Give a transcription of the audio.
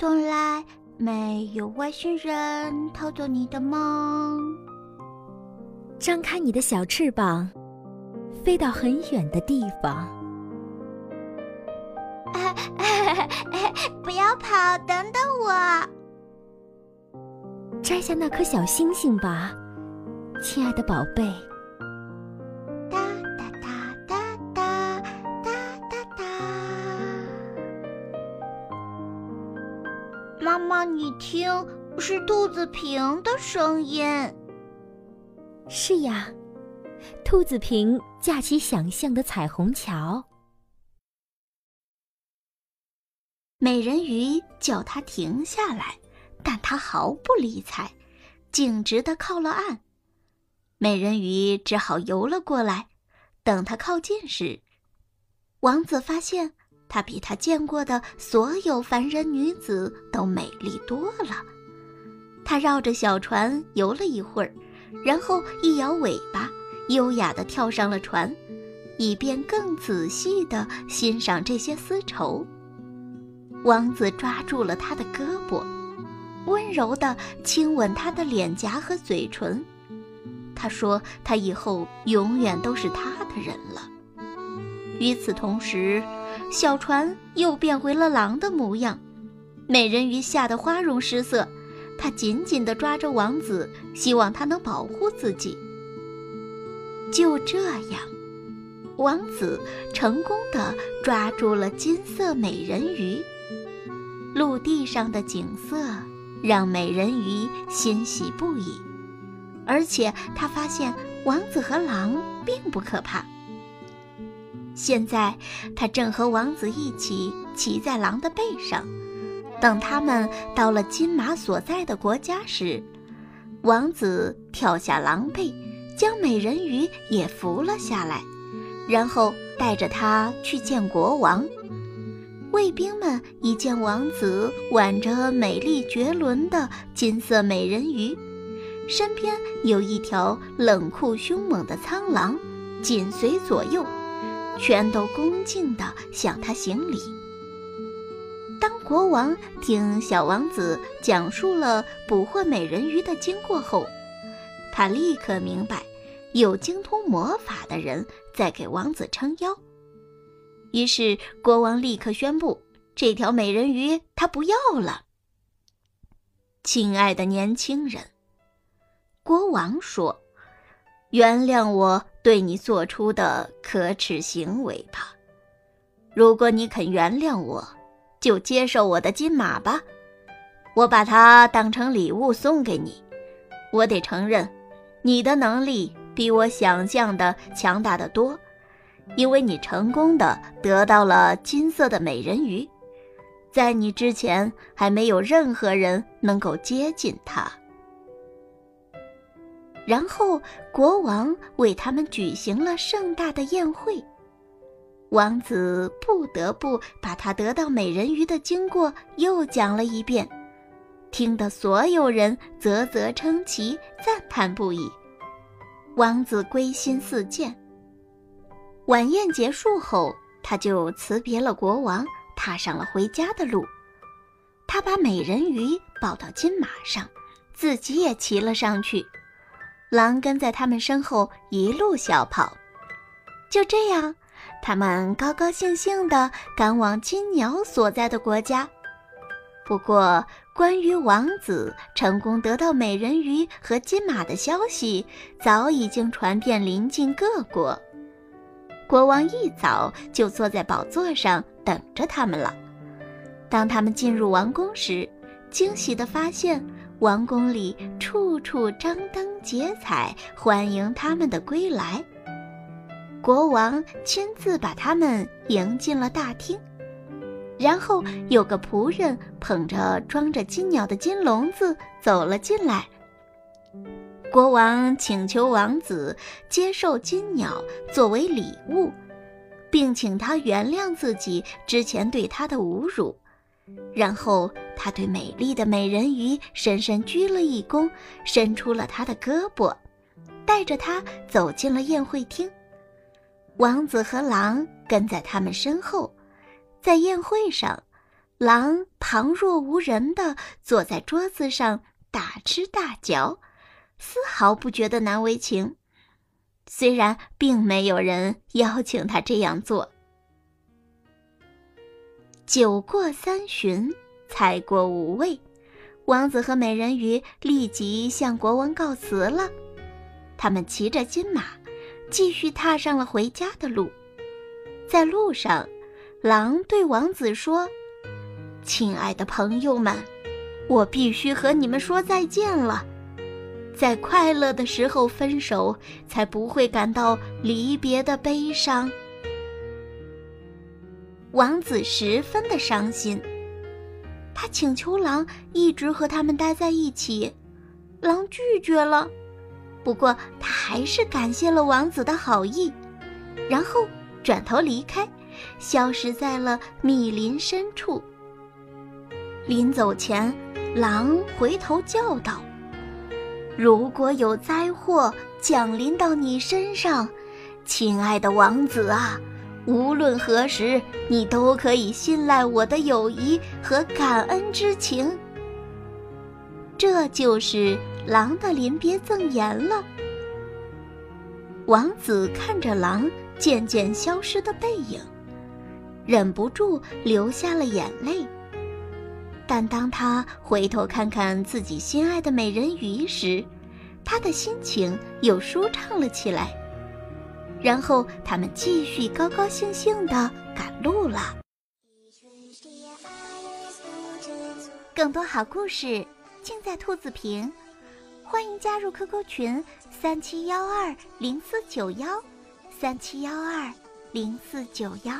从来没有外星人偷走你的梦。张开你的小翅膀，飞到很远的地方。不要跑，等等我。摘下那颗小星星吧，亲爱的宝贝。妈妈，你听，是兔子平的声音。是呀，兔子平架起想象的彩虹桥。美人鱼叫他停下来，但他毫不理睬，径直的靠了岸。美人鱼只好游了过来。等他靠近时，王子发现她比他见过的所有凡人女子都美丽多了。他绕着小船游了一会儿。然后一摇尾巴，优雅地跳上了船，以便更仔细地欣赏这些丝绸。王子抓住了她的胳膊，温柔地亲吻她的脸颊和嘴唇。他说：“他以后永远都是他的人了。”与此同时，小船又变回了狼的模样，美人鱼吓得花容失色。她紧紧地抓着王子，希望他能保护自己。就这样，王子成功地抓住了金色美人鱼。陆地上的景色让美人鱼欣喜不已，而且她发现王子和狼并不可怕。现在，他正和王子一起骑在狼的背上。等他们到了金马所在的国家时，王子跳下狼背，将美人鱼也扶了下来，然后带着她去见国王。卫兵们一见王子挽着美丽绝伦的金色美人鱼，身边有一条冷酷凶猛的苍狼紧随左右，全都恭敬地向他行礼。当国王听小王子讲述了捕获美人鱼的经过后，他立刻明白，有精通魔法的人在给王子撑腰。于是国王立刻宣布，这条美人鱼他不要了。亲爱的年轻人，国王说：“原谅我对你做出的可耻行为吧。如果你肯原谅我。”就接受我的金马吧，我把它当成礼物送给你。我得承认，你的能力比我想象的强大的多，因为你成功的得到了金色的美人鱼，在你之前还没有任何人能够接近它。然后国王为他们举行了盛大的宴会。王子不得不把他得到美人鱼的经过又讲了一遍，听得所有人啧啧称奇，赞叹不已。王子归心似箭。晚宴结束后，他就辞别了国王，踏上了回家的路。他把美人鱼抱到金马上，自己也骑了上去。狼跟在他们身后一路小跑。就这样。他们高高兴兴地赶往金鸟所在的国家。不过，关于王子成功得到美人鱼和金马的消息早已经传遍邻近各国。国王一早就坐在宝座上等着他们了。当他们进入王宫时，惊喜地发现王宫里处处张灯结彩，欢迎他们的归来。国王亲自把他们迎进了大厅，然后有个仆人捧着装着金鸟的金笼子走了进来。国王请求王子接受金鸟作为礼物，并请他原谅自己之前对他的侮辱。然后他对美丽的美人鱼深深鞠了一躬，伸出了他的胳膊，带着他走进了宴会厅。王子和狼跟在他们身后，在宴会上，狼旁若无人地坐在桌子上大吃大嚼，丝毫不觉得难为情。虽然并没有人邀请他这样做。酒过三巡，菜过五味，王子和美人鱼立即向国王告辞了。他们骑着金马，继续踏上了回家的路。在路上，狼对王子说：“亲爱的朋友们，我必须和你们说再见了。”在快乐的时候分手，才不会感到离别的悲伤。王子十分的伤心，他请求狼一直和他们待在一起，狼拒绝了。不过他还是感谢了王子的好意，然后转头离开，消失在了密林深处。临走前，狼回头叫道。如果有灾祸降临到你身上，亲爱的王子啊，无论何时，你都可以信赖我的友谊和感恩之情。这就是狼的临别赠言了。王子看着狼渐渐消失的背影，忍不住流下了眼泪。但当他回头看看自己心爱的美人鱼时，他的心情又舒畅了起来。然后他们继续高高兴兴地赶路了。更多好故事尽在兔子瓶，欢迎加入 QQ 群三七幺二零四九幺，三七幺二零四九幺。